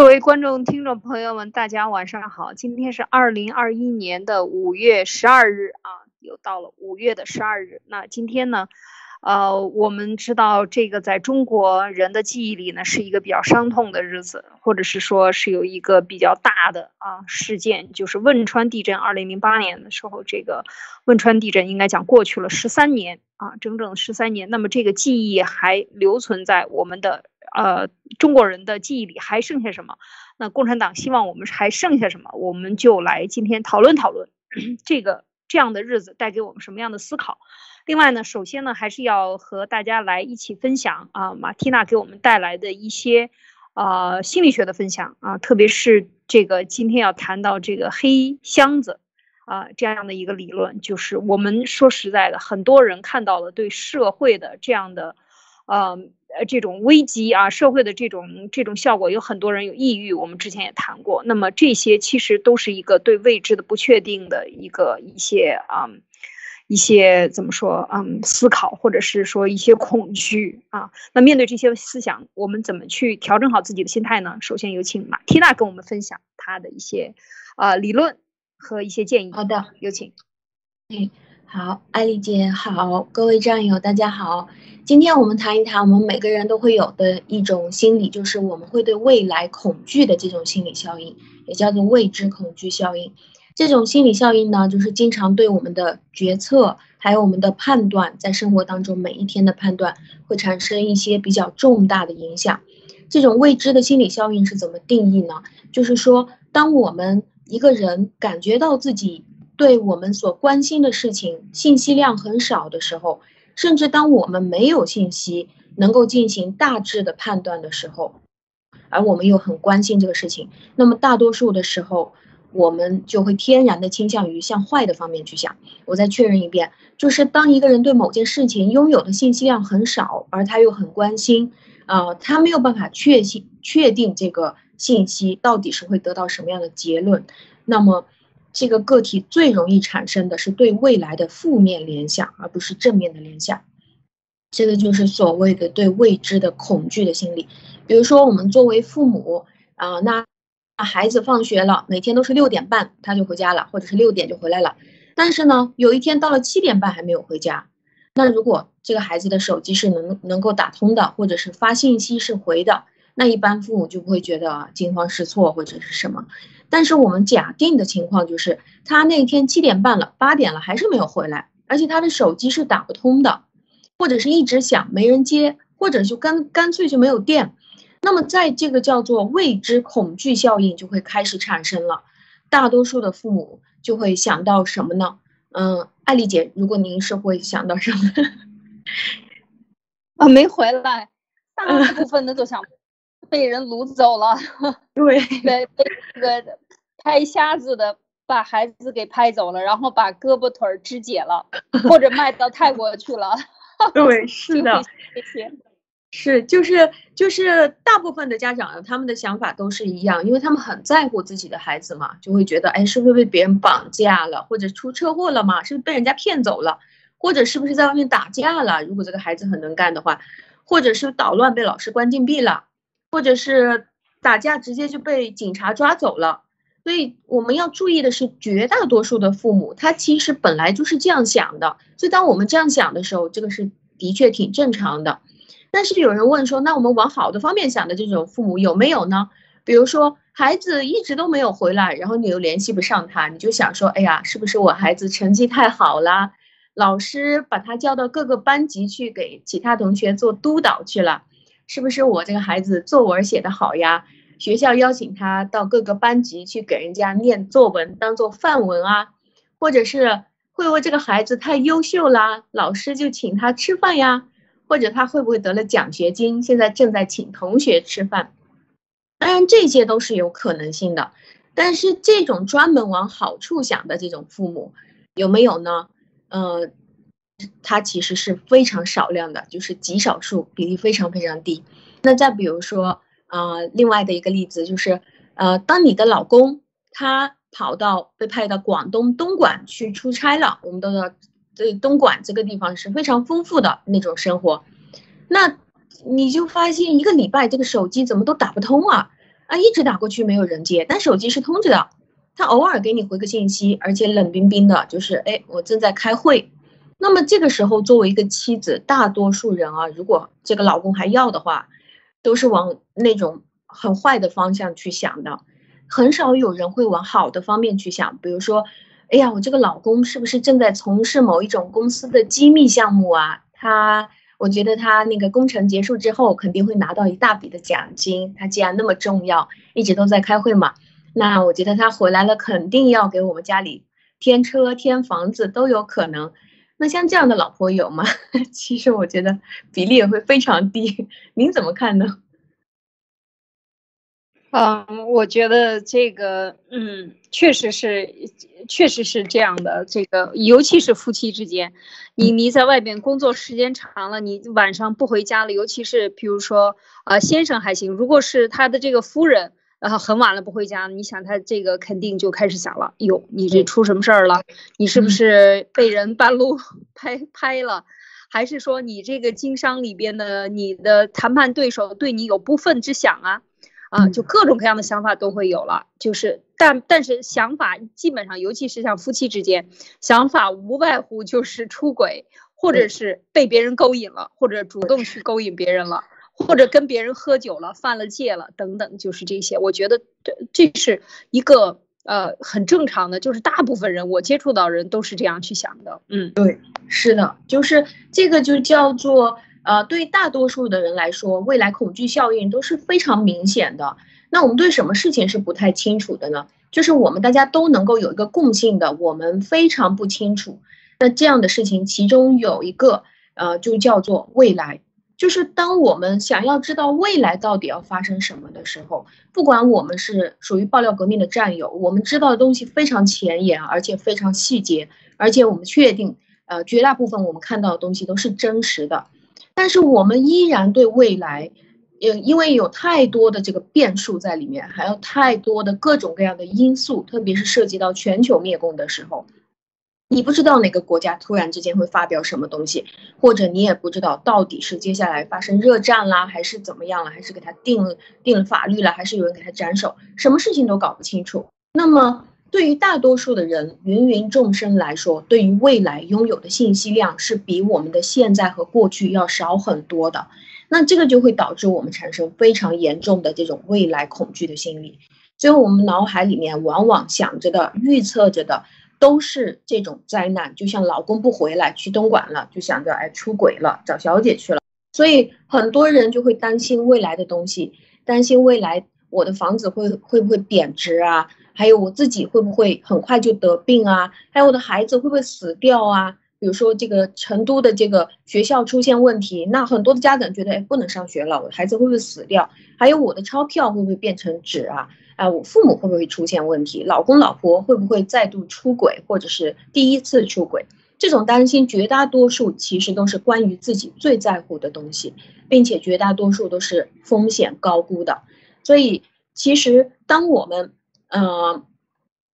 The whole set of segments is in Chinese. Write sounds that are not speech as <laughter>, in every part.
各位观众、听众朋友们，大家晚上好！今天是二零二一年的五月十二日啊，又到了五月的十二日。那今天呢，呃，我们知道这个在中国人的记忆里呢，是一个比较伤痛的日子，或者是说是有一个比较大的啊事件，就是汶川地震。二零零八年的时候，这个汶川地震应该讲过去了十三年啊，整整十三年。那么这个记忆还留存在我们的。呃，中国人的记忆里还剩下什么？那共产党希望我们还剩下什么？我们就来今天讨论讨论这个这样的日子带给我们什么样的思考。另外呢，首先呢，还是要和大家来一起分享啊，马蒂娜给我们带来的一些呃心理学的分享啊，特别是这个今天要谈到这个黑箱子啊这样的一个理论，就是我们说实在的，很多人看到了对社会的这样的呃。呃，这种危机啊，社会的这种这种效果，有很多人有抑郁。我们之前也谈过，那么这些其实都是一个对未知的不确定的一个一些啊，一些怎么说嗯思考，或者是说一些恐惧啊。那面对这些思想，我们怎么去调整好自己的心态呢？首先有请马缇娜跟我们分享她的一些啊理论和一些建议。好的，有请。嗯。好，艾丽姐好，各位战友大家好。今天我们谈一谈我们每个人都会有的一种心理，就是我们会对未来恐惧的这种心理效应，也叫做未知恐惧效应。这种心理效应呢，就是经常对我们的决策，还有我们的判断，在生活当中每一天的判断，会产生一些比较重大的影响。这种未知的心理效应是怎么定义呢？就是说，当我们一个人感觉到自己。对我们所关心的事情信息量很少的时候，甚至当我们没有信息能够进行大致的判断的时候，而我们又很关心这个事情，那么大多数的时候，我们就会天然的倾向于向坏的方面去想。我再确认一遍，就是当一个人对某件事情拥有的信息量很少，而他又很关心，啊，他没有办法确信确定这个信息到底是会得到什么样的结论，那么。这个个体最容易产生的是对未来的负面联想，而不是正面的联想。这个就是所谓的对未知的恐惧的心理。比如说，我们作为父母啊，那孩子放学了，每天都是六点半他就回家了，或者是六点就回来了。但是呢，有一天到了七点半还没有回家。那如果这个孩子的手机是能能够打通的，或者是发信息是回的，那一般父母就不会觉得惊慌失措或者是什么。但是我们假定的情况就是，他那天七点半了，八点了还是没有回来，而且他的手机是打不通的，或者是一直响没人接，或者就干干脆就没有电。那么在这个叫做未知恐惧效应就会开始产生了，大多数的父母就会想到什么呢？嗯，艾丽姐，如果您是会想到什么？<laughs> 啊，没回来，大部分的都想。被人掳走了，<laughs> 对，被被那个拍瞎子的把孩子给拍走了，然后把胳膊腿儿肢解了，或者 <laughs> 卖到泰国去了。<laughs> 对，是的，是就是就是大部分的家长他们的想法都是一样，因为他们很在乎自己的孩子嘛，就会觉得哎，是不是被别人绑架了，或者出车祸了嘛？是不是被人家骗走了，或者是不是在外面打架了？如果这个孩子很能干的话，或者是捣乱被老师关禁闭了。或者是打架直接就被警察抓走了，所以我们要注意的是，绝大多数的父母他其实本来就是这样想的。所以当我们这样想的时候，这个是的确挺正常的。但是有人问说，那我们往好的方面想的这种父母有没有呢？比如说孩子一直都没有回来，然后你又联系不上他，你就想说，哎呀，是不是我孩子成绩太好了，老师把他叫到各个班级去给其他同学做督导去了？是不是我这个孩子作文写得好呀？学校邀请他到各个班级去给人家念作文，当做范文啊？或者是会不会这个孩子太优秀啦，老师就请他吃饭呀？或者他会不会得了奖学金，现在正在请同学吃饭？当然这些都是有可能性的，但是这种专门往好处想的这种父母有没有呢？呃。它其实是非常少量的，就是极少数，比例非常非常低。那再比如说，呃，另外的一个例子就是，呃，当你的老公他跑到被派到广东东莞去出差了，我们都知道，这东莞这个地方是非常丰富的那种生活，那你就发现一个礼拜这个手机怎么都打不通啊，啊，一直打过去没有人接，但手机是通着的，他偶尔给你回个信息，而且冷冰冰的，就是哎，我正在开会。那么这个时候，作为一个妻子，大多数人啊，如果这个老公还要的话，都是往那种很坏的方向去想的，很少有人会往好的方面去想。比如说，哎呀，我这个老公是不是正在从事某一种公司的机密项目啊？他。我觉得他那个工程结束之后肯定会拿到一大笔的奖金。他既然那么重要，一直都在开会嘛，那我觉得他回来了肯定要给我们家里添车添房子都有可能。那像这样的老婆有吗？<laughs> 其实我觉得比例也会非常低。您怎么看呢？嗯，我觉得这个，嗯，确实是，确实是这样的。这个，尤其是夫妻之间，你你在外边工作时间长了，你晚上不回家了，尤其是比如说，呃，先生还行，如果是他的这个夫人，然后很晚了不回家，你想他这个肯定就开始想了，哟，你这出什么事儿了？你是不是被人半路 <laughs> 拍拍了？还是说你这个经商里边的你的谈判对手对你有不忿之想啊？啊，就各种各样的想法都会有了，就是，但但是想法基本上，尤其是像夫妻之间，想法无外乎就是出轨，或者是被别人勾引了，或者主动去勾引别人了，或者跟别人喝酒了，犯了戒了，等等，就是这些。我觉得这这是一个呃很正常的，就是大部分人我接触到人都是这样去想的。嗯，对，是的，就是这个就叫做。呃，对大多数的人来说，未来恐惧效应都是非常明显的。那我们对什么事情是不太清楚的呢？就是我们大家都能够有一个共性的，我们非常不清楚。那这样的事情，其中有一个，呃，就叫做未来。就是当我们想要知道未来到底要发生什么的时候，不管我们是属于爆料革命的战友，我们知道的东西非常前沿，而且非常细节，而且我们确定，呃，绝大部分我们看到的东西都是真实的。但是我们依然对未来，因，因为有太多的这个变数在里面，还有太多的各种各样的因素，特别是涉及到全球灭共的时候，你不知道哪个国家突然之间会发表什么东西，或者你也不知道到底是接下来发生热战啦，还是怎么样了，还是给他定了定了法律了，还是有人给他斩首，什么事情都搞不清楚。那么。对于大多数的人，芸芸众生来说，对于未来拥有的信息量是比我们的现在和过去要少很多的。那这个就会导致我们产生非常严重的这种未来恐惧的心理。所以，我们脑海里面往往想着的、预测着的，都是这种灾难。就像老公不回来去东莞了，就想着哎出轨了，找小姐去了。所以，很多人就会担心未来的东西，担心未来我的房子会会不会贬值啊？还有我自己会不会很快就得病啊？还有我的孩子会不会死掉啊？比如说这个成都的这个学校出现问题，那很多的家长觉得，哎，不能上学了，我的孩子会不会死掉？还有我的钞票会不会变成纸啊？啊，我父母会不会出现问题？老公老婆会不会再度出轨，或者是第一次出轨？这种担心，绝大多数其实都是关于自己最在乎的东西，并且绝大多数都是风险高估的。所以，其实当我们呃，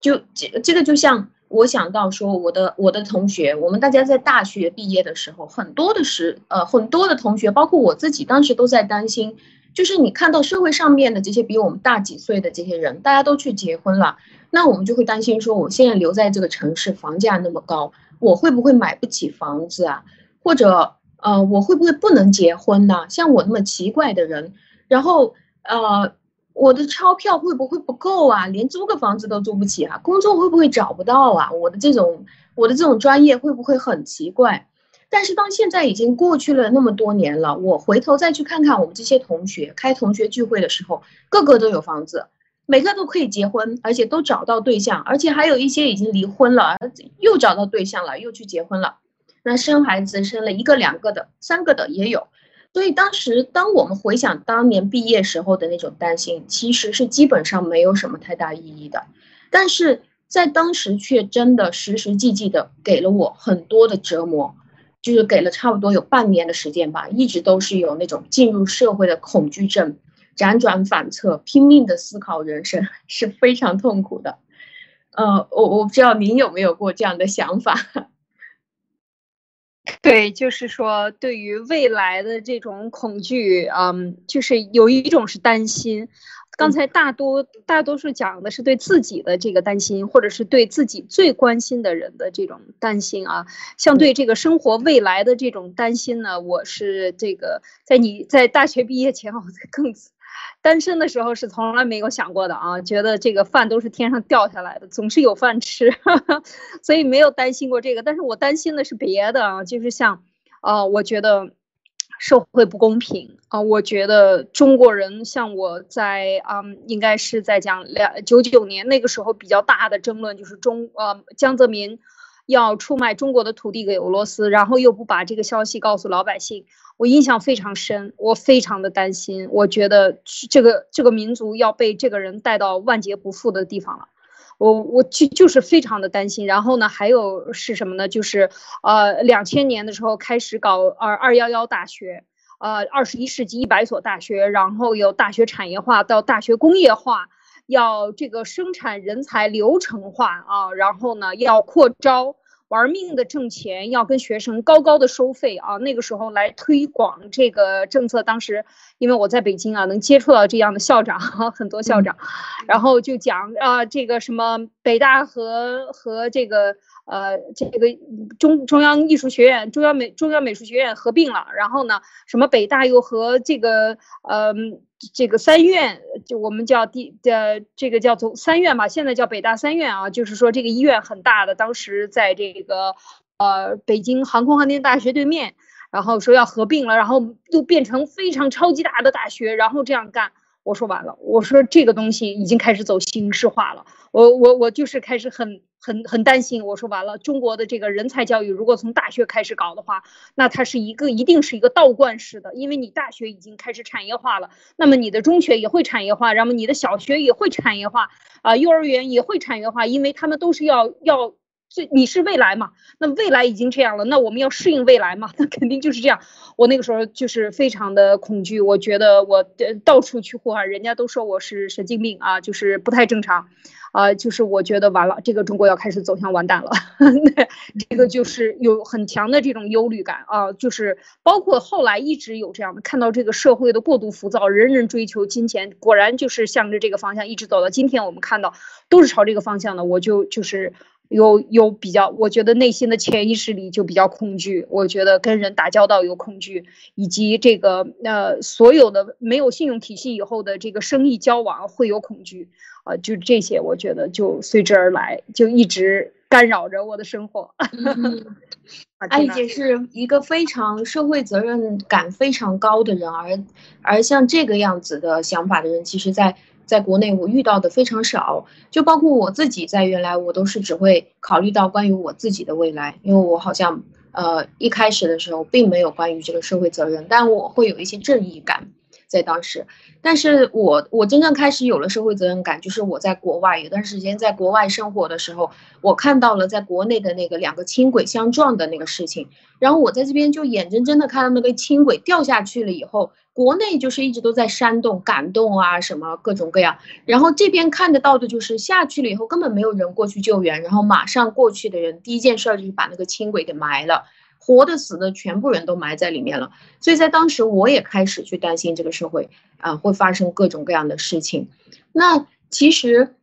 就这这个就像我想到说，我的我的同学，我们大家在大学毕业的时候，很多的时呃很多的同学，包括我自己，当时都在担心，就是你看到社会上面的这些比我们大几岁的这些人，大家都去结婚了，那我们就会担心说，我现在留在这个城市，房价那么高，我会不会买不起房子啊？或者呃，我会不会不能结婚呢？像我那么奇怪的人，然后呃。我的钞票会不会不够啊？连租个房子都租不起啊？工作会不会找不到啊？我的这种我的这种专业会不会很奇怪？但是当现在已经过去了那么多年了，我回头再去看看我们这些同学开同学聚会的时候，个个都有房子，每个都可以结婚，而且都找到对象，而且还有一些已经离婚了，又找到对象了，又去结婚了。那生孩子生了一个两个的，三个的也有。所以当时，当我们回想当年毕业时候的那种担心，其实是基本上没有什么太大意义的，但是在当时却真的实实际际的给了我很多的折磨，就是给了差不多有半年的时间吧，一直都是有那种进入社会的恐惧症，辗转反侧，拼命的思考人生，<laughs> 是非常痛苦的。呃，我我不知道您有没有过这样的想法。<laughs> 对，就是说对于未来的这种恐惧，嗯，就是有一种是担心。刚才大多大多数讲的是对自己的这个担心，或者是对自己最关心的人的这种担心啊。像对这个生活未来的这种担心呢，我是这个在你在大学毕业前，我更单身的时候是从来没有想过的啊，觉得这个饭都是天上掉下来的，总是有饭吃，<laughs> 所以没有担心过这个。但是我担心的是别的啊，就是像，呃，我觉得。社会不公平啊！我觉得中国人像我在啊，应该是在讲两九九年那个时候比较大的争论，就是中呃江泽民要出卖中国的土地给俄罗斯，然后又不把这个消息告诉老百姓，我印象非常深，我非常的担心，我觉得这个这个民族要被这个人带到万劫不复的地方了。我我就就是非常的担心，然后呢，还有是什么呢？就是呃，两千年的时候开始搞二二幺幺大学，呃，二十一世纪一百所大学，然后有大学产业化到大学工业化，要这个生产人才流程化啊，然后呢要扩招。玩命的挣钱，要跟学生高高的收费啊！那个时候来推广这个政策，当时因为我在北京啊，能接触到这样的校长，<laughs> 很多校长，然后就讲啊，这个什么北大和和这个。呃，这个中中央艺术学院、中央美中央美术学院合并了，然后呢，什么北大又和这个呃这个三院，就我们叫第的这个叫做三院吧，现在叫北大三院啊，就是说这个医院很大的，当时在这个呃北京航空航天大学对面，然后说要合并了，然后又变成非常超级大的大学，然后这样干。我说完了，我说这个东西已经开始走形式化了，我我我就是开始很很很担心。我说完了，中国的这个人才教育如果从大学开始搞的话，那它是一个一定是一个倒灌式的，因为你大学已经开始产业化了，那么你的中学也会产业化，然后你的小学也会产业化，啊，幼儿园也会产业化，因为他们都是要要。这你是未来嘛？那未来已经这样了，那我们要适应未来嘛？<laughs> 那肯定就是这样。我那个时候就是非常的恐惧，我觉得我到处去呼喊，人家都说我是神经病啊，就是不太正常，啊，就是我觉得完了，这个中国要开始走向完蛋了。<laughs> 这个就是有很强的这种忧虑感啊，就是包括后来一直有这样的，看到这个社会的过度浮躁，人人追求金钱，果然就是向着这个方向一直走到今天，我们看到都是朝这个方向的，我就就是。有有比较，我觉得内心的潜意识里就比较恐惧。我觉得跟人打交道有恐惧，以及这个呃所有的没有信用体系以后的这个生意交往会有恐惧啊，就这些，我觉得就随之而来，就一直干扰着我的生活。艾丽姐是一个非常社会责任感非常高的人，而而像这个样子的想法的人，其实在。在国内，我遇到的非常少，就包括我自己，在原来我都是只会考虑到关于我自己的未来，因为我好像呃一开始的时候并没有关于这个社会责任，但我会有一些正义感。在当时，但是我我真正开始有了社会责任感，就是我在国外有段时间在国外生活的时候，我看到了在国内的那个两个轻轨相撞的那个事情，然后我在这边就眼睁睁的看到那个轻轨掉下去了以后，国内就是一直都在煽动、感动啊什么各种各样，然后这边看得到的就是下去了以后根本没有人过去救援，然后马上过去的人第一件事就是把那个轻轨给埋了。活的死的全部人都埋在里面了，所以在当时我也开始去担心这个社会啊会发生各种各样的事情。那其实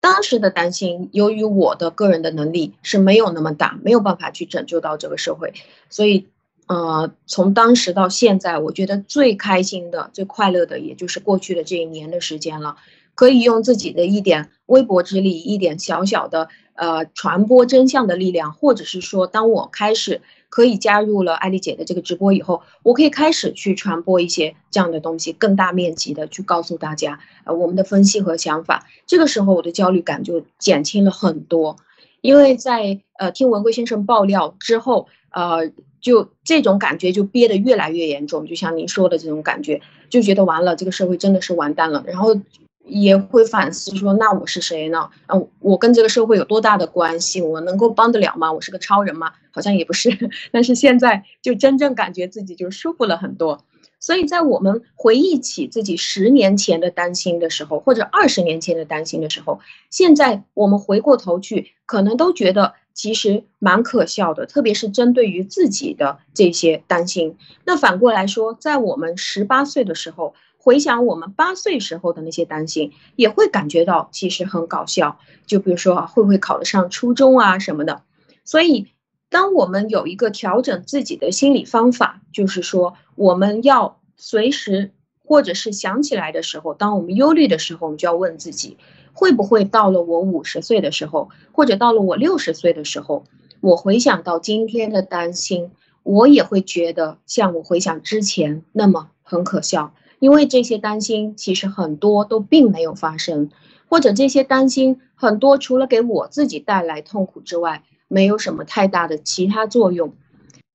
当时的担心，由于我的个人的能力是没有那么大，没有办法去拯救到这个社会，所以呃从当时到现在，我觉得最开心的、最快乐的，也就是过去的这一年的时间了，可以用自己的一点微薄之力，一点小小的呃传播真相的力量，或者是说，当我开始。可以加入了艾丽姐的这个直播以后，我可以开始去传播一些这样的东西，更大面积的去告诉大家，呃，我们的分析和想法。这个时候我的焦虑感就减轻了很多，因为在呃听文贵先生爆料之后，呃，就这种感觉就憋得越来越严重，就像您说的这种感觉，就觉得完了，这个社会真的是完蛋了，然后。也会反思说，那我是谁呢？嗯，我跟这个社会有多大的关系？我能够帮得了吗？我是个超人吗？好像也不是。<laughs> 但是现在就真正感觉自己就舒服了很多。所以在我们回忆起自己十年前的担心的时候，或者二十年前的担心的时候，现在我们回过头去，可能都觉得。其实蛮可笑的，特别是针对于自己的这些担心。那反过来说，在我们十八岁的时候，回想我们八岁时候的那些担心，也会感觉到其实很搞笑。就比如说会不会考得上初中啊什么的。所以，当我们有一个调整自己的心理方法，就是说我们要随时或者是想起来的时候，当我们忧虑的时候，我们就要问自己。会不会到了我五十岁的时候，或者到了我六十岁的时候，我回想到今天的担心，我也会觉得像我回想之前那么很可笑，因为这些担心其实很多都并没有发生，或者这些担心很多除了给我自己带来痛苦之外，没有什么太大的其他作用。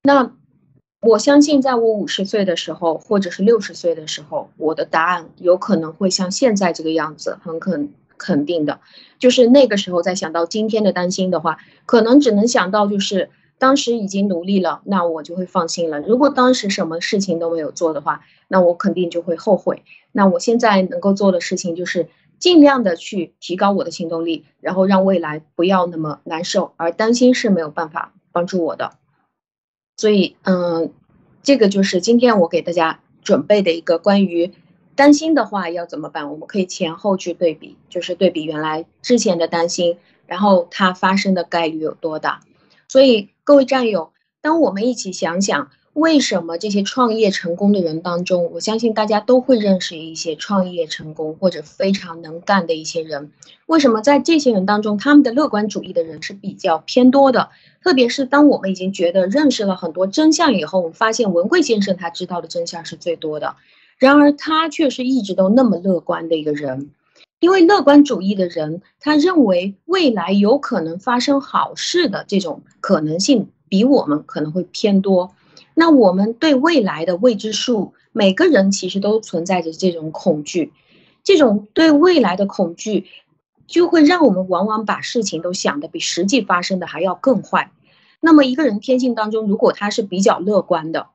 那我相信，在我五十岁的时候，或者是六十岁的时候，我的答案有可能会像现在这个样子，很肯。肯定的，就是那个时候再想到今天的担心的话，可能只能想到就是当时已经努力了，那我就会放心了。如果当时什么事情都没有做的话，那我肯定就会后悔。那我现在能够做的事情就是尽量的去提高我的行动力，然后让未来不要那么难受。而担心是没有办法帮助我的，所以嗯，这个就是今天我给大家准备的一个关于。担心的话要怎么办？我们可以前后去对比，就是对比原来之前的担心，然后它发生的概率有多大。所以各位战友，当我们一起想想，为什么这些创业成功的人当中，我相信大家都会认识一些创业成功或者非常能干的一些人，为什么在这些人当中，他们的乐观主义的人是比较偏多的？特别是当我们已经觉得认识了很多真相以后，我们发现文贵先生他知道的真相是最多的。然而，他却是一直都那么乐观的一个人，因为乐观主义的人，他认为未来有可能发生好事的这种可能性比我们可能会偏多。那我们对未来的未知数，每个人其实都存在着这种恐惧，这种对未来的恐惧，就会让我们往往把事情都想的比实际发生的还要更坏。那么，一个人天性当中，如果他是比较乐观的，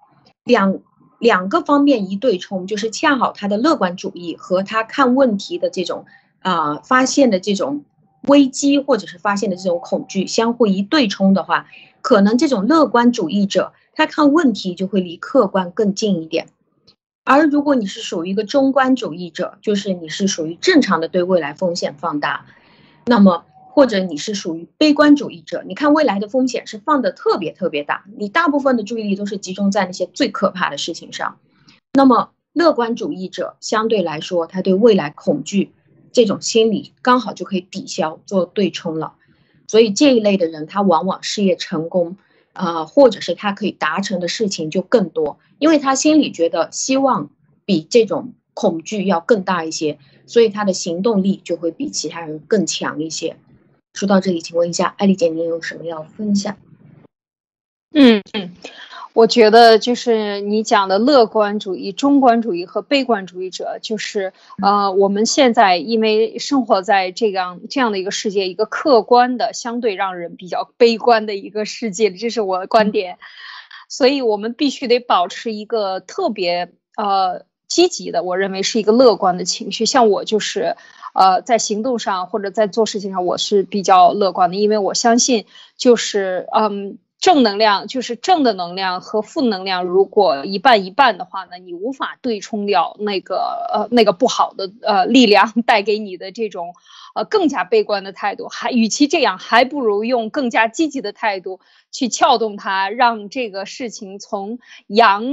两。两个方面一对冲，就是恰好他的乐观主义和他看问题的这种啊发现的这种危机，或者是发现的这种恐惧相互一对冲的话，可能这种乐观主义者他看问题就会离客观更近一点。而如果你是属于一个中观主义者，就是你是属于正常的对未来风险放大，那么。或者你是属于悲观主义者，你看未来的风险是放的特别特别大，你大部分的注意力都是集中在那些最可怕的事情上。那么乐观主义者相对来说，他对未来恐惧这种心理刚好就可以抵消做对冲了。所以这一类的人，他往往事业成功，啊，或者是他可以达成的事情就更多，因为他心里觉得希望比这种恐惧要更大一些，所以他的行动力就会比其他人更强一些。说到这里，请问一下，艾丽姐，您有什么要分享？嗯嗯，我觉得就是你讲的乐观主义、中观主义和悲观主义者，就是呃，我们现在因为生活在这样这样的一个世界，一个客观的、相对让人比较悲观的一个世界，这是我的观点。所以我们必须得保持一个特别呃积极的，我认为是一个乐观的情绪。像我就是。呃，在行动上或者在做事情上，我是比较乐观的，因为我相信，就是嗯，正能量就是正的能量和负能量，如果一半一半的话呢，你无法对冲掉那个呃那个不好的呃力量带给你的这种呃更加悲观的态度，还与其这样，还不如用更加积极的态度去撬动它，让这个事情从阳。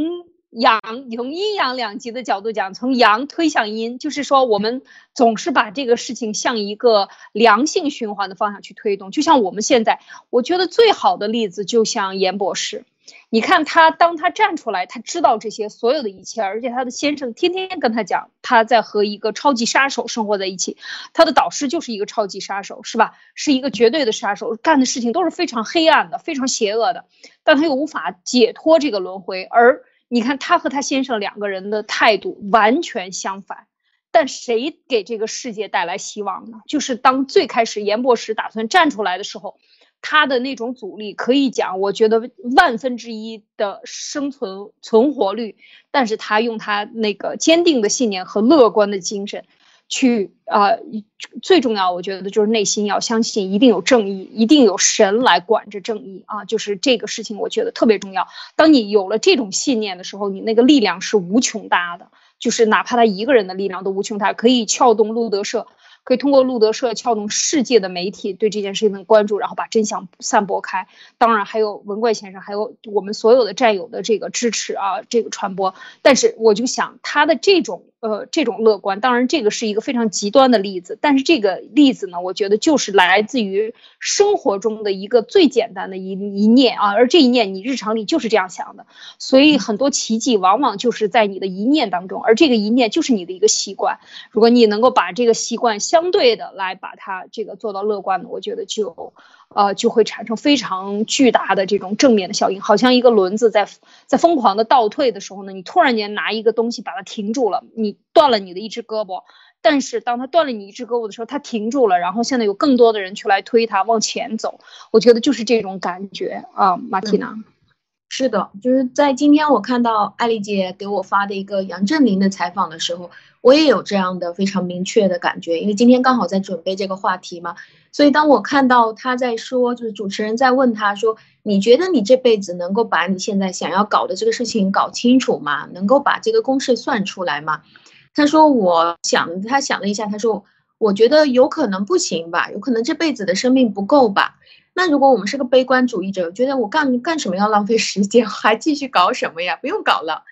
阳从阴阳两极的角度讲，从阳推向阴，就是说我们总是把这个事情向一个良性循环的方向去推动。就像我们现在，我觉得最好的例子就像严博士，你看他当他站出来，他知道这些所有的一切，而且他的先生天天跟他讲，他在和一个超级杀手生活在一起，他的导师就是一个超级杀手，是吧？是一个绝对的杀手，干的事情都是非常黑暗的、非常邪恶的，但他又无法解脱这个轮回，而。你看他和他先生两个人的态度完全相反，但谁给这个世界带来希望呢？就是当最开始严博士打算站出来的时候，他的那种阻力可以讲，我觉得万分之一的生存存活率，但是他用他那个坚定的信念和乐观的精神，去呃，最重要，我觉得就是内心要相信，一定有正义，一定有神来管着正义啊！就是这个事情，我觉得特别重要。当你有了这种信念的时候，你那个力量是无穷大的，就是哪怕他一个人的力量都无穷大，可以撬动路德社。可以通过路德社撬动世界的媒体对这件事情的关注，然后把真相散播开。当然还有文怪先生，还有我们所有的战友的这个支持啊，这个传播。但是我就想他的这种。呃，这种乐观，当然这个是一个非常极端的例子，但是这个例子呢，我觉得就是来自于生活中的一个最简单的一一念啊，而这一念你日常里就是这样想的，所以很多奇迹往往就是在你的一念当中，而这个一念就是你的一个习惯，如果你能够把这个习惯相对的来把它这个做到乐观的，我觉得就。呃，就会产生非常巨大的这种正面的效应，好像一个轮子在在疯狂的倒退的时候呢，你突然间拿一个东西把它停住了，你断了你的一只胳膊，但是当它断了你一只胳膊的时候，它停住了，然后现在有更多的人去来推它往前走，我觉得就是这种感觉啊，马蒂娜。是的，就是在今天我看到艾丽姐给我发的一个杨振宁的采访的时候，我也有这样的非常明确的感觉，因为今天刚好在准备这个话题嘛，所以当我看到他在说，就是主持人在问他说，你觉得你这辈子能够把你现在想要搞的这个事情搞清楚吗？能够把这个公式算出来吗？他说，我想，他想了一下，他说，我觉得有可能不行吧，有可能这辈子的生命不够吧。那如果我们是个悲观主义者，觉得我干干什么要浪费时间，<laughs> 还继续搞什么呀？不用搞了。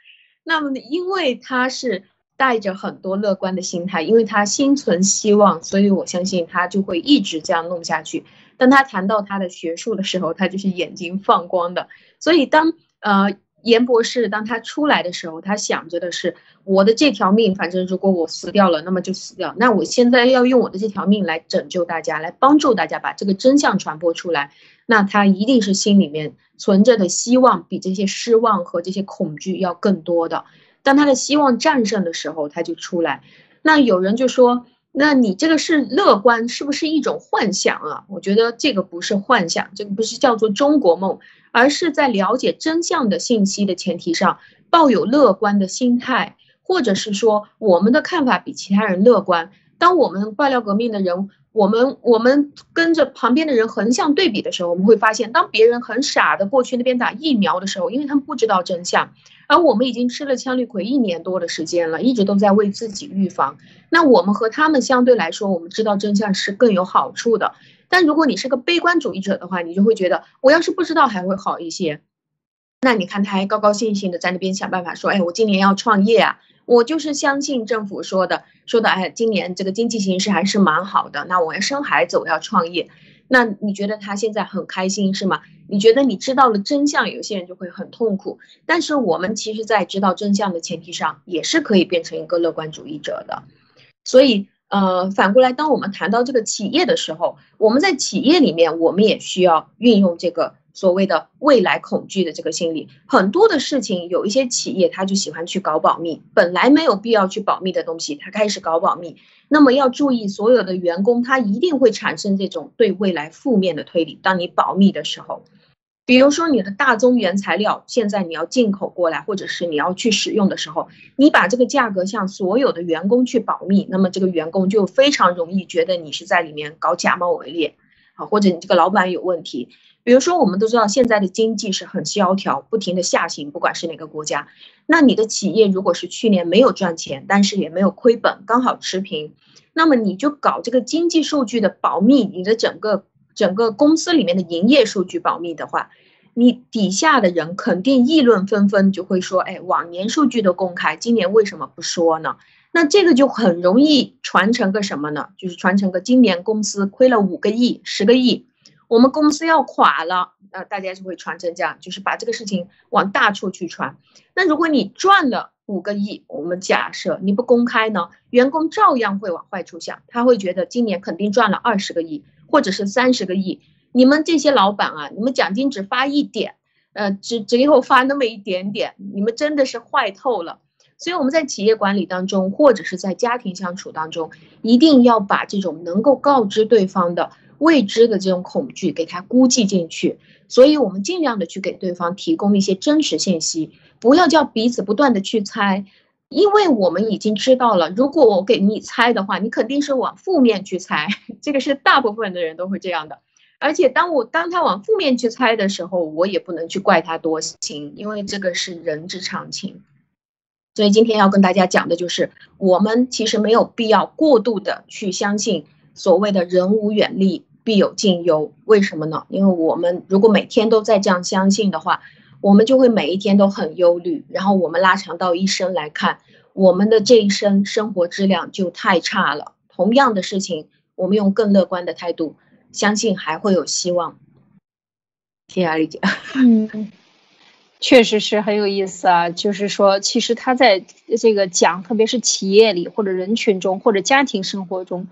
那么，因为他是带着很多乐观的心态，因为他心存希望，所以我相信他就会一直这样弄下去。当他谈到他的学术的时候，他就是眼睛放光的。所以当呃。严博士，当他出来的时候，他想着的是我的这条命，反正如果我死掉了，那么就死掉。那我现在要用我的这条命来拯救大家，来帮助大家把这个真相传播出来。那他一定是心里面存着的希望，比这些失望和这些恐惧要更多的。当他的希望战胜的时候，他就出来。那有人就说，那你这个是乐观，是不是一种幻想啊？我觉得这个不是幻想，这个不是叫做中国梦。而是在了解真相的信息的前提上，抱有乐观的心态，或者是说我们的看法比其他人乐观。当我们爆料革命的人，我们我们跟着旁边的人横向对比的时候，我们会发现，当别人很傻的过去那边打疫苗的时候，因为他们不知道真相，而我们已经吃了羟氯喹一年多的时间了，一直都在为自己预防。那我们和他们相对来说，我们知道真相是更有好处的。但如果你是个悲观主义者的话，你就会觉得我要是不知道还会好一些。那你看他还高高兴兴的在那边想办法说，哎，我今年要创业啊，我就是相信政府说的，说的，哎，今年这个经济形势还是蛮好的。那我要生孩子，我要创业。那你觉得他现在很开心是吗？你觉得你知道了真相，有些人就会很痛苦。但是我们其实，在知道真相的前提上，也是可以变成一个乐观主义者的。所以。呃，反过来，当我们谈到这个企业的时候，我们在企业里面，我们也需要运用这个所谓的未来恐惧的这个心理。很多的事情，有一些企业他就喜欢去搞保密，本来没有必要去保密的东西，他开始搞保密。那么要注意，所有的员工他一定会产生这种对未来负面的推理。当你保密的时候。比如说，你的大宗原材料现在你要进口过来，或者是你要去使用的时候，你把这个价格向所有的员工去保密，那么这个员工就非常容易觉得你是在里面搞假冒伪劣，啊，或者你这个老板有问题。比如说，我们都知道现在的经济是很萧条，不停的下行，不管是哪个国家，那你的企业如果是去年没有赚钱，但是也没有亏本，刚好持平，那么你就搞这个经济数据的保密，你的整个。整个公司里面的营业数据保密的话，你底下的人肯定议论纷纷，就会说：“哎，往年数据都公开，今年为什么不说呢？”那这个就很容易传承个什么呢？就是传承个今年公司亏了五个亿、十个亿，我们公司要垮了。呃，大家就会传承这样，就是把这个事情往大处去传。那如果你赚了五个亿，我们假设你不公开呢，员工照样会往坏处想，他会觉得今年肯定赚了二十个亿。或者是三十个亿，你们这些老板啊，你们奖金只发一点，呃，只只给我发那么一点点，你们真的是坏透了。所以我们在企业管理当中，或者是在家庭相处当中，一定要把这种能够告知对方的未知的这种恐惧给他估计进去。所以我们尽量的去给对方提供一些真实信息，不要叫彼此不断的去猜。因为我们已经知道了，如果我给你猜的话，你肯定是往负面去猜，<laughs> 这个是大部分的人都会这样的。而且当我当他往负面去猜的时候，我也不能去怪他多心，因为这个是人之常情。所以今天要跟大家讲的就是，我们其实没有必要过度的去相信所谓的人无远虑，必有近忧。为什么呢？因为我们如果每天都在这样相信的话，我们就会每一天都很忧虑。然后我们拉长到一生来看，我们的这一生生活质量就太差了。同样的事情，我们用更乐观的态度，相信还会有希望。谢谢阿丽姐。嗯。确实是很有意思啊，就是说，其实他在这个讲，特别是企业里或者人群中或者家庭生活中，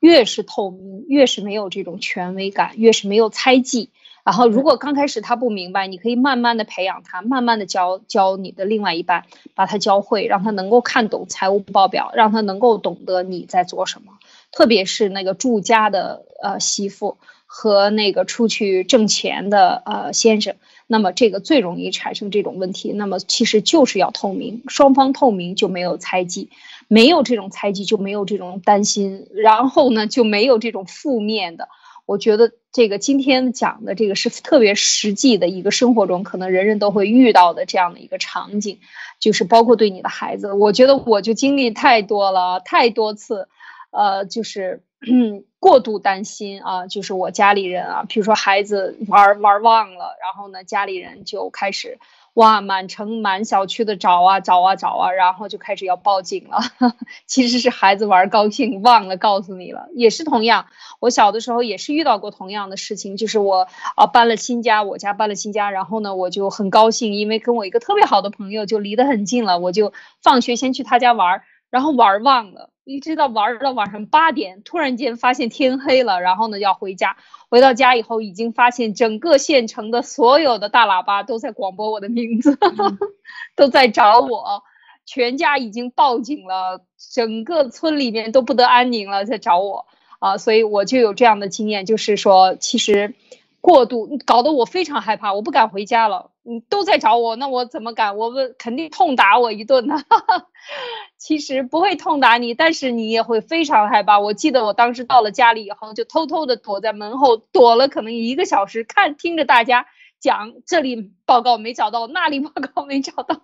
越是透明，越是没有这种权威感，越是没有猜忌。然后，如果刚开始他不明白，你可以慢慢的培养他，慢慢的教教你的另外一半，把他教会，让他能够看懂财务报表，让他能够懂得你在做什么。特别是那个住家的呃媳妇和那个出去挣钱的呃先生。那么这个最容易产生这种问题。那么其实就是要透明，双方透明就没有猜忌，没有这种猜忌就没有这种担心，然后呢就没有这种负面的。我觉得这个今天讲的这个是特别实际的一个生活中可能人人都会遇到的这样的一个场景，就是包括对你的孩子，我觉得我就经历太多了，太多次，呃，就是。<clears throat> 过度担心啊，就是我家里人啊，比如说孩子玩玩忘了，然后呢，家里人就开始哇，满城满小区的找啊找啊找啊，然后就开始要报警了。<laughs> 其实是孩子玩高兴忘了告诉你了，也是同样。我小的时候也是遇到过同样的事情，就是我啊搬了新家，我家搬了新家，然后呢，我就很高兴，因为跟我一个特别好的朋友就离得很近了，我就放学先去他家玩，然后玩忘了。一直到玩到晚上八点，突然间发现天黑了，然后呢要回家。回到家以后，已经发现整个县城的所有的大喇叭都在广播我的名字，<laughs> 都在找我，全家已经报警了，整个村里面都不得安宁了，在找我啊！所以我就有这样的经验，就是说，其实过度搞得我非常害怕，我不敢回家了。你都在找我，那我怎么敢？我们肯定痛打我一顿呢。<laughs> 其实不会痛打你，但是你也会非常害怕。我记得我当时到了家里以后，就偷偷的躲在门后，躲了可能一个小时，看听着大家讲这里报告没找到，那里报告没找到。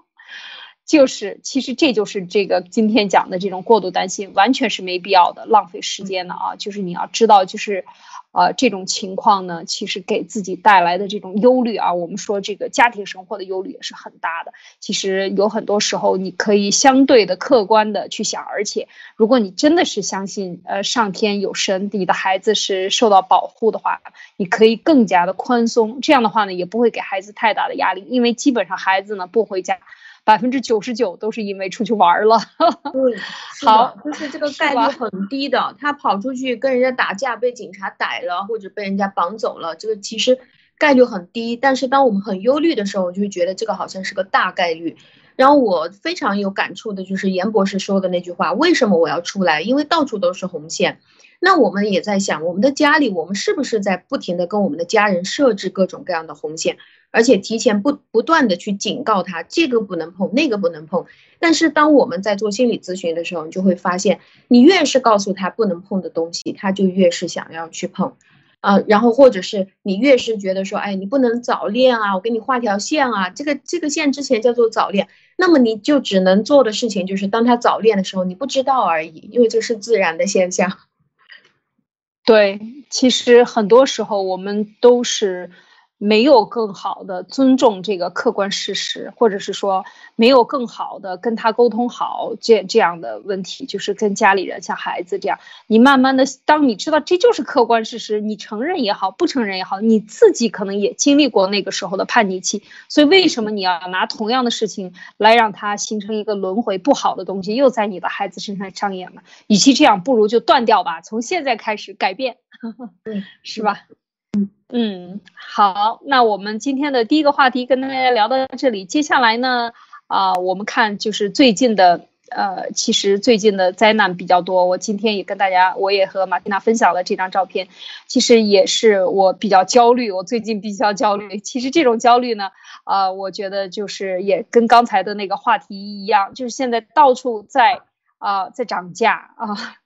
就是，其实这就是这个今天讲的这种过度担心，完全是没必要的，浪费时间的啊！就是你要知道，就是。呃，这种情况呢，其实给自己带来的这种忧虑啊，我们说这个家庭生活的忧虑也是很大的。其实有很多时候，你可以相对的客观的去想，而且如果你真的是相信呃上天有神，你的孩子是受到保护的话，你可以更加的宽松。这样的话呢，也不会给孩子太大的压力，因为基本上孩子呢不回家。百分之九十九都是因为出去玩了。<laughs> 对，好，就是这个概率很低的。他跑出去跟人家打架，被警察逮了，或者被人家绑走了，这个其实概率很低。但是当我们很忧虑的时候，我就会觉得这个好像是个大概率。然后我非常有感触的就是严博士说的那句话：为什么我要出来？因为到处都是红线。那我们也在想，我们的家里，我们是不是在不停的跟我们的家人设置各种各样的红线？而且提前不不断的去警告他，这个不能碰，那个不能碰。但是当我们在做心理咨询的时候，你就会发现，你越是告诉他不能碰的东西，他就越是想要去碰，啊，然后或者是你越是觉得说，哎，你不能早恋啊，我给你画条线啊，这个这个线之前叫做早恋，那么你就只能做的事情就是，当他早恋的时候，你不知道而已，因为这是自然的现象。对，其实很多时候我们都是。没有更好的尊重这个客观事实，或者是说没有更好的跟他沟通好这这样的问题，就是跟家里人像孩子这样，你慢慢的，当你知道这就是客观事实，你承认也好，不承认也好，你自己可能也经历过那个时候的叛逆期，所以为什么你要拿同样的事情来让他形成一个轮回，不好的东西又在你的孩子身上上演了？与其这样，不如就断掉吧，从现在开始改变，<laughs> 是吧？嗯好，那我们今天的第一个话题跟大家聊到这里，接下来呢，啊，我们看就是最近的呃，其实最近的灾难比较多。我今天也跟大家，我也和马蒂娜分享了这张照片，其实也是我比较焦虑。我最近比较焦虑。其实这种焦虑呢，啊，我觉得就是也跟刚才的那个话题一样，就是现在到处在啊在涨价啊。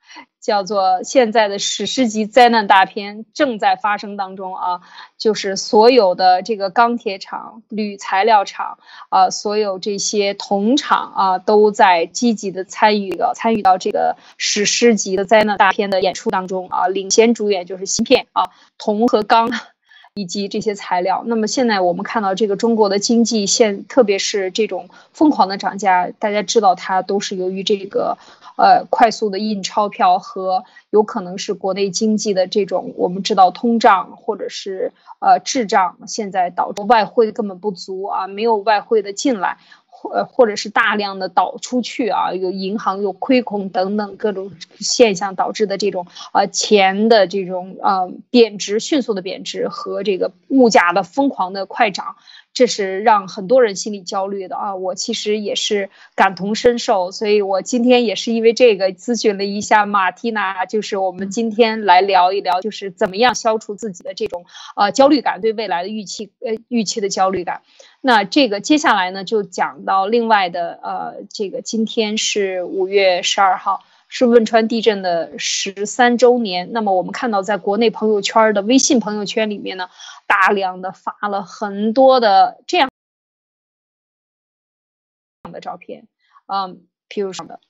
叫做现在的史诗级灾难大片正在发生当中啊，就是所有的这个钢铁厂、铝材料厂啊，所有这些铜厂啊，都在积极的参与到参与到这个史诗级的灾难大片的演出当中啊。领先主演就是芯片啊，铜和钢以及这些材料。那么现在我们看到这个中国的经济现，特别是这种疯狂的涨价，大家知道它都是由于这个。呃，快速的印钞票和有可能是国内经济的这种，我们知道通胀或者是呃滞胀，现在导致外汇根本不足啊，没有外汇的进来，或或者是大量的倒出去啊，有银行有亏空等等各种现象导致的这种呃钱的这种呃贬值，迅速的贬值和这个物价的疯狂的快涨。这是让很多人心里焦虑的啊！我其实也是感同身受，所以我今天也是因为这个咨询了一下马蒂娜，就是我们今天来聊一聊，就是怎么样消除自己的这种呃焦虑感，对未来的预期呃预期的焦虑感。那这个接下来呢，就讲到另外的呃，这个今天是五月十二号，是汶川地震的十三周年。那么我们看到，在国内朋友圈的微信朋友圈里面呢。大量的发了很多的这样的照片，嗯，譬如什么的，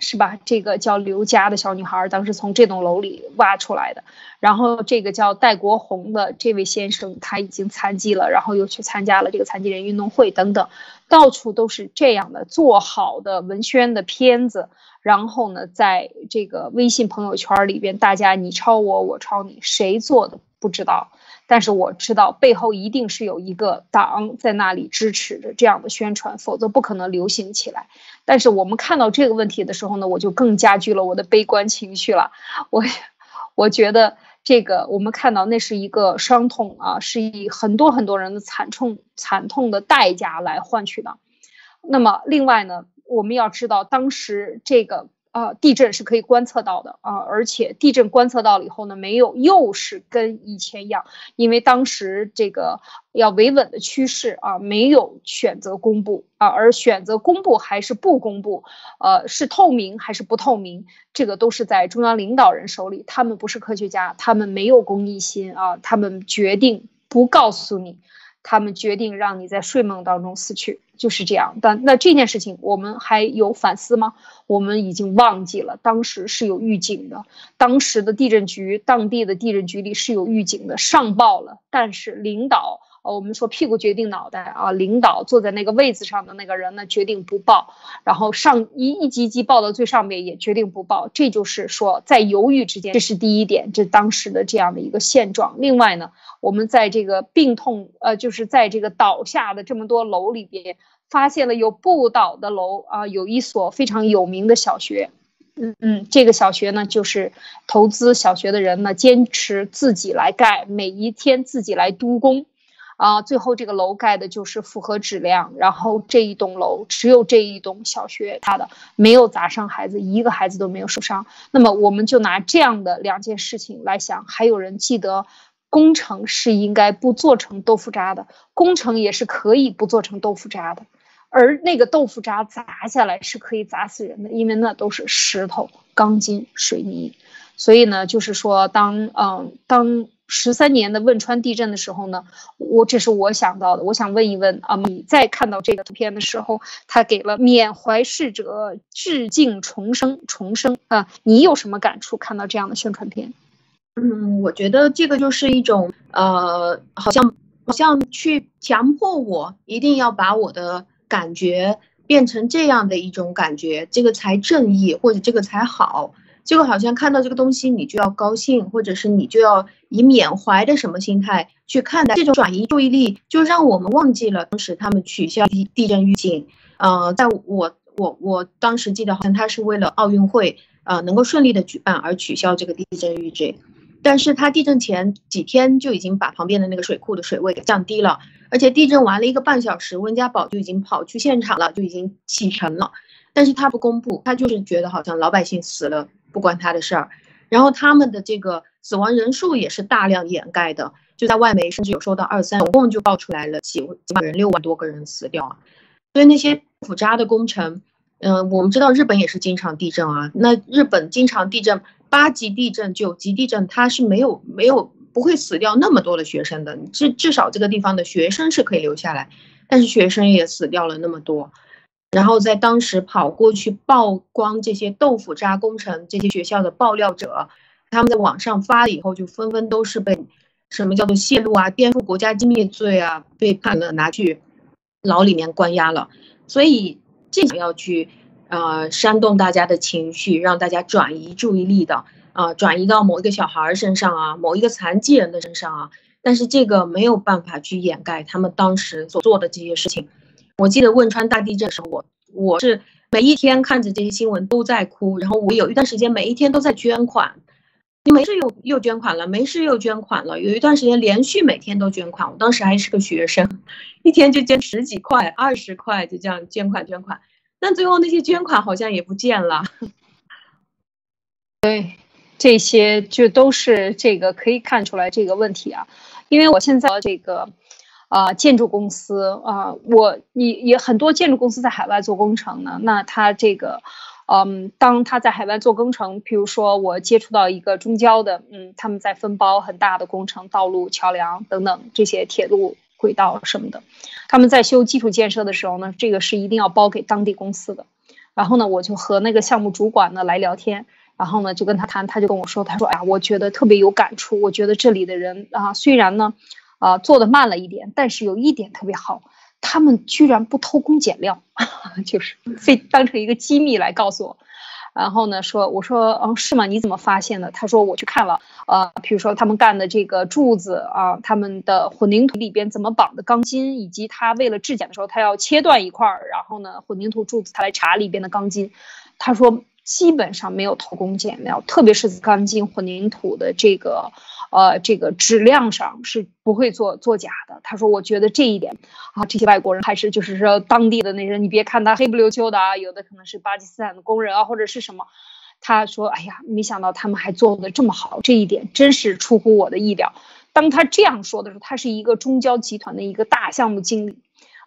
是吧？这个叫刘佳的小女孩，当时从这栋楼里挖出来的。然后这个叫戴国红的这位先生，他已经残疾了，然后又去参加了这个残疾人运动会等等，到处都是这样的做好的文宣的片子。然后呢，在这个微信朋友圈里边，大家你抄我，我抄你，谁做的不知道。但是我知道背后一定是有一个党在那里支持着这样的宣传，否则不可能流行起来。但是我们看到这个问题的时候呢，我就更加剧了我的悲观情绪了。我我觉得这个我们看到那是一个伤痛啊，是以很多很多人的惨痛惨痛的代价来换取的。那么另外呢，我们要知道当时这个。啊，地震是可以观测到的啊，而且地震观测到了以后呢，没有又是跟以前一样，因为当时这个要维稳的趋势啊，没有选择公布啊，而选择公布还是不公布，呃，是透明还是不透明，这个都是在中央领导人手里，他们不是科学家，他们没有公益心啊，他们决定不告诉你。他们决定让你在睡梦当中死去，就是这样。但那这件事情，我们还有反思吗？我们已经忘记了，当时是有预警的。当时的地震局，当地的地震局里是有预警的，上报了。但是领导，呃，我们说屁股决定脑袋啊，领导坐在那个位子上的那个人呢，决定不报。然后上一一级级报到最上面也决定不报。这就是说，在犹豫之间，这是第一点，这当时的这样的一个现状。另外呢？我们在这个病痛，呃，就是在这个倒下的这么多楼里边，发现了有不倒的楼啊，有一所非常有名的小学，嗯嗯，这个小学呢，就是投资小学的人呢，坚持自己来盖，每一天自己来督工，啊，最后这个楼盖的就是符合质量，然后这一栋楼只有这一栋小学它的没有砸伤孩子，一个孩子都没有受伤。那么我们就拿这样的两件事情来想，还有人记得？工程是应该不做成豆腐渣的，工程也是可以不做成豆腐渣的，而那个豆腐渣砸下来是可以砸死人的，因为那都是石头、钢筋、水泥。所以呢，就是说，当嗯，当十三年的汶川地震的时候呢，我这是我想到的。我想问一问啊，你在看到这个图片的时候，他给了缅怀逝者、致敬重生、重生啊，你有什么感触？看到这样的宣传片？嗯，我觉得这个就是一种呃，好像好像去强迫我一定要把我的感觉变成这样的一种感觉，这个才正义或者这个才好。这个好像看到这个东西你就要高兴，或者是你就要以缅怀的什么心态去看待。这种转移注意力就让我们忘记了当时他们取消地地震预警。呃，在我我我当时记得好像他是为了奥运会呃能够顺利的举办而取消这个地震预警。但是他地震前几天就已经把旁边的那个水库的水位给降低了，而且地震完了一个半小时，温家宝就已经跑去现场了，就已经启程了。但是他不公布，他就是觉得好像老百姓死了不关他的事儿，然后他们的这个死亡人数也是大量掩盖的，就在外媒甚至有说到二三，总共就爆出来了几几万人，六万多个人死掉啊。所以那些复渣的工程，嗯，我们知道日本也是经常地震啊，那日本经常地震，八级地震、九级地震，它是没有没有不会死掉那么多的学生的，至至少这个地方的学生是可以留下来，但是学生也死掉了那么多。然后在当时跑过去曝光这些豆腐渣工程，这些学校的爆料者，他们在网上发了以后，就纷纷都是被什么叫做泄露啊、颠覆国家机密罪啊，被判了拿去牢里面关押了。所以这想要去呃煽动大家的情绪，让大家转移注意力的啊，转移到某一个小孩身上啊，某一个残疾人的身上啊，但是这个没有办法去掩盖他们当时所做的这些事情。我记得汶川大地震的时候，我我是每一天看着这些新闻都在哭，然后我有一段时间每一天都在捐款，你没事又又捐款了，没事又捐款了，有一段时间连续每天都捐款，我当时还是个学生，<laughs> 一天就捐十几块、二十块，就这样捐款捐款，但最后那些捐款好像也不见了。<laughs> 对，这些就都是这个可以看出来这个问题啊，因为我现在这个。啊，建筑公司啊，我也也很多建筑公司在海外做工程呢。那他这个，嗯，当他在海外做工程，比如说我接触到一个中交的，嗯，他们在分包很大的工程，道路、桥梁等等这些铁路轨道什么的，他们在修基础建设的时候呢，这个是一定要包给当地公司的。然后呢，我就和那个项目主管呢来聊天，然后呢就跟他谈，他就跟我说，他说，哎呀，我觉得特别有感触，我觉得这里的人啊，虽然呢。啊，做的慢了一点，但是有一点特别好，他们居然不偷工减料，<laughs> 就是非当成一个机密来告诉我。然后呢，说我说，嗯，是吗？你怎么发现的？他说我去看了，呃，比如说他们干的这个柱子啊，他们的混凝土里边怎么绑的钢筋，以及他为了质检的时候，他要切断一块儿，然后呢，混凝土柱子他来查里边的钢筋。他说基本上没有偷工减料，特别是钢筋混凝土的这个。呃，这个质量上是不会做做假的。他说，我觉得这一点啊，这些外国人还是就是说当地的那些，你别看他黑不溜秋的啊，有的可能是巴基斯坦的工人啊，或者是什么。他说，哎呀，没想到他们还做的这么好，这一点真是出乎我的意料。当他这样说的时候，他是一个中交集团的一个大项目经理。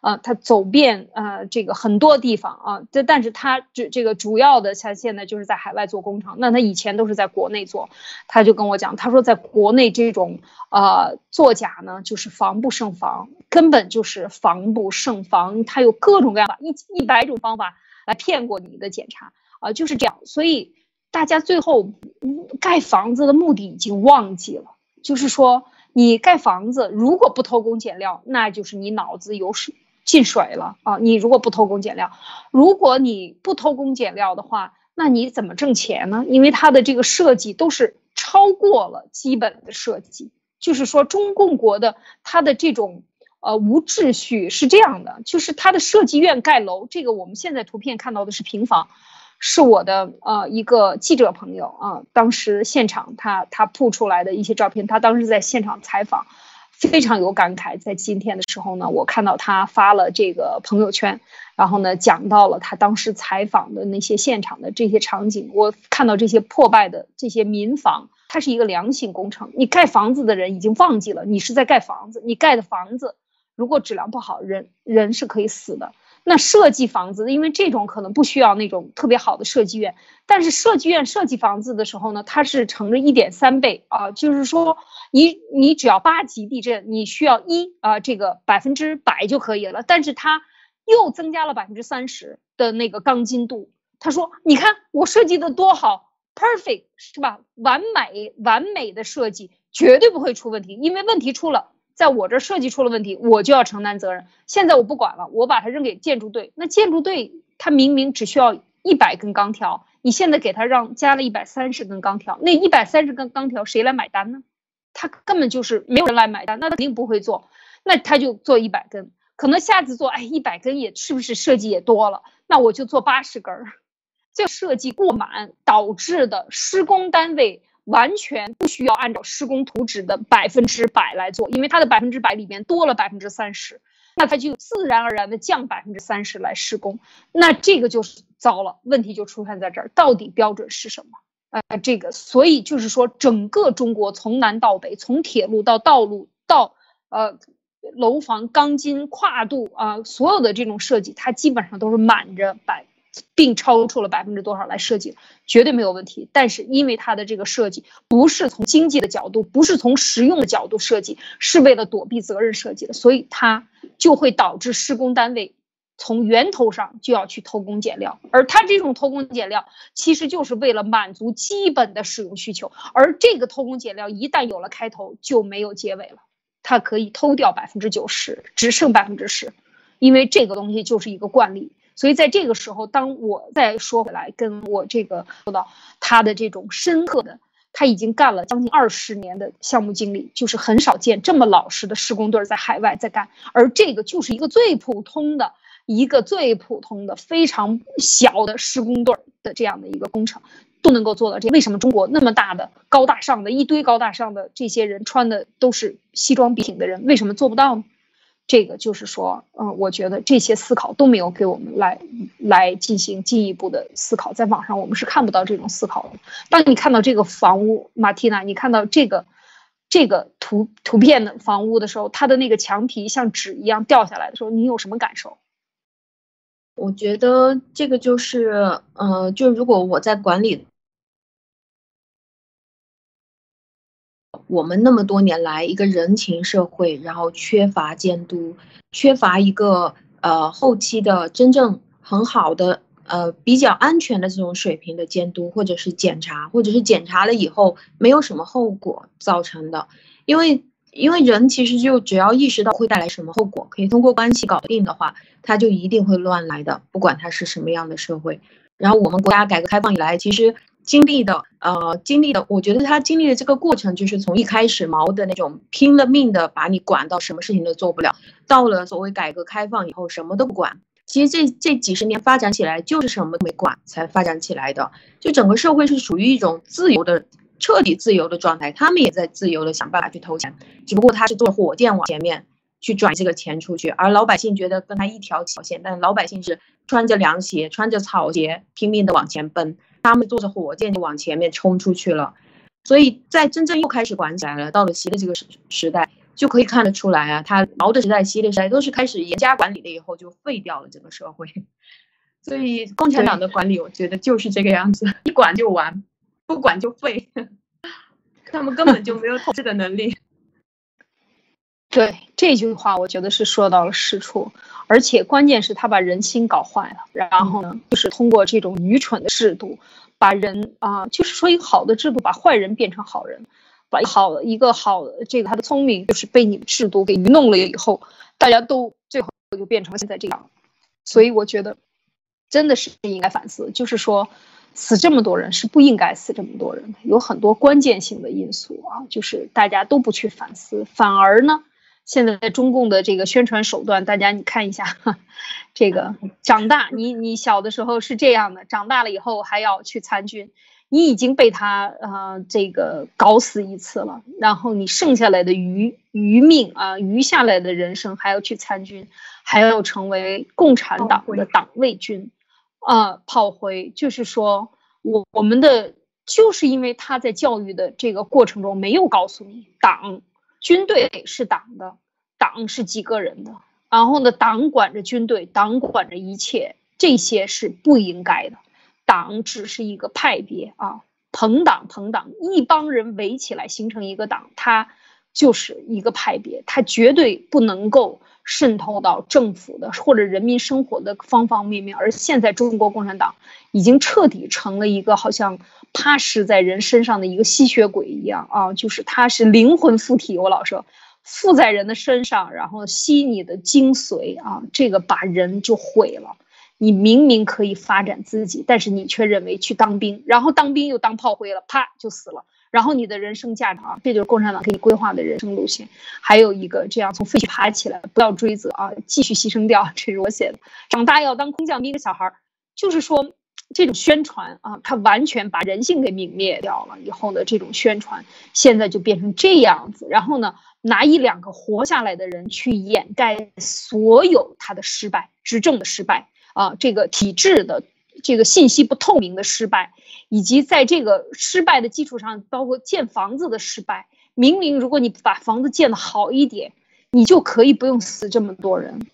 啊，他走遍呃这个很多地方啊，这但是他这这个主要的他现在就是在海外做工程，那他以前都是在国内做，他就跟我讲，他说在国内这种呃作假呢，就是防不胜防，根本就是防不胜防，他有各种各样的一一百种方法来骗过你的检查啊，就是这样，所以大家最后盖房子的目的已经忘记了，就是说你盖房子如果不偷工减料，那就是你脑子有水。进水了啊！你如果不偷工减料，如果你不偷工减料的话，那你怎么挣钱呢？因为它的这个设计都是超过了基本的设计，就是说中共国的它的这种呃无秩序是这样的，就是它的设计院盖楼，这个我们现在图片看到的是平房，是我的呃一个记者朋友啊，当时现场他他铺出来的一些照片，他当时在现场采访。非常有感慨，在今天的时候呢，我看到他发了这个朋友圈，然后呢讲到了他当时采访的那些现场的这些场景。我看到这些破败的这些民房，它是一个良性工程。你盖房子的人已经忘记了你是在盖房子，你盖的房子如果质量不好，人人是可以死的。那设计房子，因为这种可能不需要那种特别好的设计院，但是设计院设计房子的时候呢，它是乘着一点三倍啊，就是说你你只要八级地震，你需要一啊这个百分之百就可以了，但是它又增加了百分之三十的那个钢筋度。他说，你看我设计的多好，perfect 是吧？完美完美的设计绝对不会出问题，因为问题出了。在我这设计出了问题，我就要承担责任。现在我不管了，我把它扔给建筑队。那建筑队他明明只需要一百根钢条，你现在给他让加了一百三十根钢条，那一百三十根钢条谁来买单呢？他根本就是没有人来买单，那他肯定不会做。那他就做一百根，可能下次做，哎，一百根也是不是设计也多了？那我就做八十根儿，<laughs> 这设计过满导致的施工单位。完全不需要按照施工图纸的百分之百来做，因为它的百分之百里面多了百分之三十，那他就自然而然的降百分之三十来施工，那这个就是糟了，问题就出现在这儿，到底标准是什么？呃，这个，所以就是说，整个中国从南到北，从铁路到道路到呃楼房钢筋跨度啊，所有的这种设计，它基本上都是满着百。并超出了百分之多少来设计，绝对没有问题。但是因为它的这个设计不是从经济的角度，不是从实用的角度设计，是为了躲避责任设计的，所以它就会导致施工单位从源头上就要去偷工减料。而它这种偷工减料，其实就是为了满足基本的使用需求。而这个偷工减料一旦有了开头，就没有结尾了。它可以偷掉百分之九十，只剩百分之十，因为这个东西就是一个惯例。所以在这个时候，当我再说回来，跟我这个说到他的这种深刻的，他已经干了将近二十年的项目经理，就是很少见这么老实的施工队在海外在干，而这个就是一个最普通的一个最普通的非常小的施工队的这样的一个工程，都能够做到这。为什么中国那么大的高大上的一堆高大上的这些人穿的都是西装笔挺的人，为什么做不到呢？这个就是说，嗯，我觉得这些思考都没有给我们来来进行进一步的思考，在网上我们是看不到这种思考的。当你看到这个房屋，马蒂娜，你看到这个这个图图片的房屋的时候，它的那个墙皮像纸一样掉下来的时候，你有什么感受？我觉得这个就是，呃，就如果我在管理。我们那么多年来，一个人情社会，然后缺乏监督，缺乏一个呃后期的真正很好的呃比较安全的这种水平的监督，或者是检查，或者是检查了以后没有什么后果造成的。因为因为人其实就只要意识到会带来什么后果，可以通过关系搞定的话，他就一定会乱来的，不管他是什么样的社会。然后我们国家改革开放以来，其实。经历的，呃，经历的，我觉得他经历的这个过程，就是从一开始毛的那种拼了命的把你管到什么事情都做不了，到了所谓改革开放以后什么都不管。其实这这几十年发展起来就是什么都没管才发展起来的，就整个社会是属于一种自由的、彻底自由的状态，他们也在自由的想办法去投钱，只不过他是坐火箭往前面去转这个钱出去，而老百姓觉得跟他一条线，但老百姓是穿着凉鞋、穿着草鞋拼命的往前奔。他们坐着火箭就往前面冲出去了，所以在真正又开始管起来了。到了习的这个时时代，就可以看得出来啊，他毛的时代、习的时代都是开始严加管理了以后，就废掉了整个社会。<laughs> 所以共产党的管理，我觉得就是这个样子，一管就完，不管就废。<laughs> 他们根本就没有统治的能力。对这句话，我觉得是说到了实处，而且关键是他把人心搞坏了。然后呢，就是通过这种愚蠢的制度，把人啊，就是说一个好的制度把坏人变成好人，把好一个好这个他的聪明就是被你制度给愚弄了以后，大家都最后就变成了现在这样。所以我觉得真的是应该反思，就是说死这么多人是不应该死这么多人的，有很多关键性的因素啊，就是大家都不去反思，反而呢。现在中共的这个宣传手段，大家你看一下，这个长大，你你小的时候是这样的，长大了以后还要去参军，你已经被他呃这个搞死一次了，然后你剩下来的余余命啊，余下来的人生还要去参军，还要成为共产党的党卫军，啊炮灰，就是说我我们的就是因为他在教育的这个过程中没有告诉你党。军队是党的，党是几个人的，然后呢，党管着军队，党管着一切，这些是不应该的。党只是一个派别啊，朋党朋党，一帮人围起来形成一个党，它就是一个派别，它绝对不能够渗透到政府的或者人民生活的方方面面。而现在中国共产党已经彻底成了一个好像。趴实在人身上的一个吸血鬼一样啊，就是它是灵魂附体。我老说，附在人的身上，然后吸你的精髓啊，这个把人就毁了。你明明可以发展自己，但是你却认为去当兵，然后当兵又当炮灰了，啪就死了。然后你的人生价值啊，这就是共产党给你规划的人生路线。还有一个，这样从废墟爬起来，不要追责啊，继续牺牲掉。这是我写的。长大要当空降兵的小孩，就是说。这种宣传啊，它完全把人性给泯灭掉了。以后的这种宣传，现在就变成这样子。然后呢，拿一两个活下来的人去掩盖所有他的失败，执政的失败啊，这个体制的这个信息不透明的失败，以及在这个失败的基础上，包括建房子的失败。明明如果你把房子建得好一点，你就可以不用死这么多人，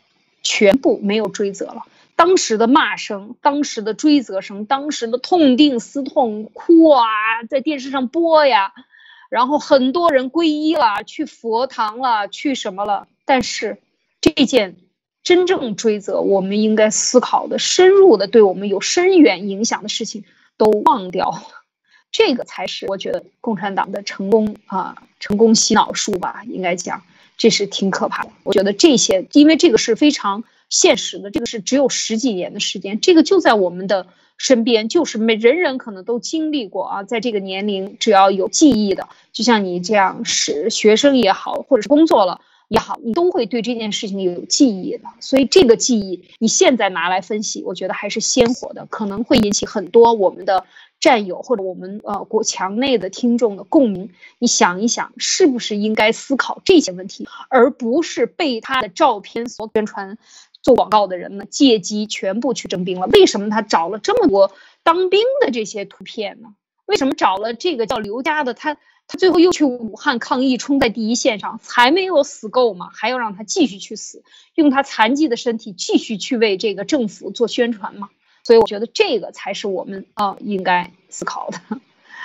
全部没有追责了。当时的骂声，当时的追责声，当时的痛定思痛，哭啊，在电视上播呀，然后很多人皈依了，去佛堂了，去什么了。但是这件真正追责，我们应该思考的、深入的，对我们有深远影响的事情，都忘掉。这个才是我觉得共产党的成功啊，成功洗脑术吧，应该讲，这是挺可怕的。我觉得这些，因为这个是非常。现实的这个是只有十几年的时间，这个就在我们的身边，就是每人人可能都经历过啊，在这个年龄，只要有记忆的，就像你这样是学生也好，或者是工作了也好，你都会对这件事情有记忆的。所以这个记忆你现在拿来分析，我觉得还是鲜活的，可能会引起很多我们的战友或者我们呃国墙内的听众的共鸣。你想一想，是不是应该思考这些问题，而不是被他的照片所宣传？做广告的人呢，借机全部去征兵了。为什么他找了这么多当兵的这些图片呢？为什么找了这个叫刘家的？他他最后又去武汉抗疫，冲在第一线上，还没有死够吗？还要让他继续去死，用他残疾的身体继续去为这个政府做宣传吗？所以我觉得这个才是我们啊应该思考的。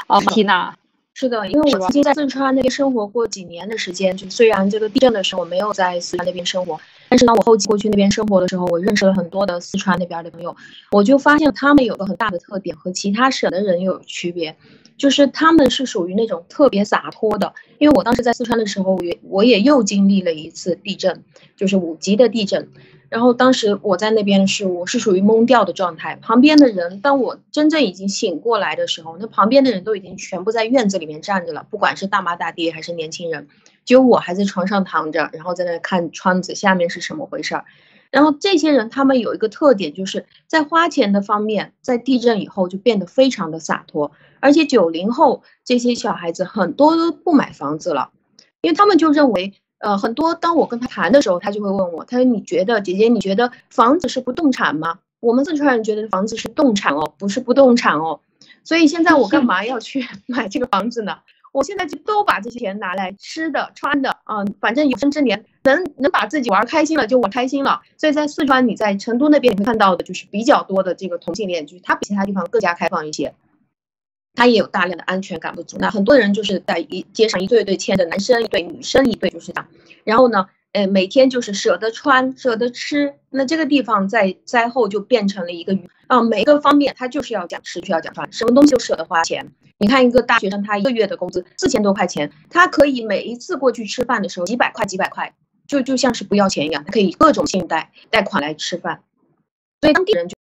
啊，缇娜。是的，因为我曾经在四川那边生活过几年的时间，就虽然这个地震的时候我没有在四川那边生活，但是呢，我后期过去那边生活的时候，我认识了很多的四川那边的朋友，我就发现他们有个很大的特点和其他省的人有区别，就是他们是属于那种特别洒脱的。因为我当时在四川的时候，我也我也又经历了一次地震，就是五级的地震。然后当时我在那边是我是属于懵掉的状态，旁边的人，当我真正已经醒过来的时候，那旁边的人都已经全部在院子里面站着了，不管是大妈大爹还是年轻人，只有我还在床上躺着，然后在那看窗子下面是什么回事儿。然后这些人他们有一个特点，就是在花钱的方面，在地震以后就变得非常的洒脱，而且九零后这些小孩子很多都不买房子了，因为他们就认为。呃，很多当我跟他谈的时候，他就会问我，他说：“你觉得姐姐，你觉得房子是不动产吗？我们四川人觉得房子是动产哦，不是不动产哦。所以现在我干嘛要去 <laughs> 买这个房子呢？我现在就都把这些钱拿来吃的、穿的，嗯，反正有生之年能能把自己玩开心了就玩开心了。所以在四川，你在成都那边你会看到的就是比较多的这个同性恋，就是它比其他地方更加开放一些。”他也有大量的安全感不足，那很多人就是在一街上一对一对牵着，男生一对，女生一对，就是这样。然后呢，呃，每天就是舍得穿，舍得吃。那这个地方在灾后就变成了一个鱼啊，每个方面他就是要讲吃，需要讲穿，什么东西都舍得花钱。你看一个大学生，他一个月的工资四千多块钱，他可以每一次过去吃饭的时候几百块几百块，就就像是不要钱一样，他可以各种信贷贷款来吃饭。所以当地人就。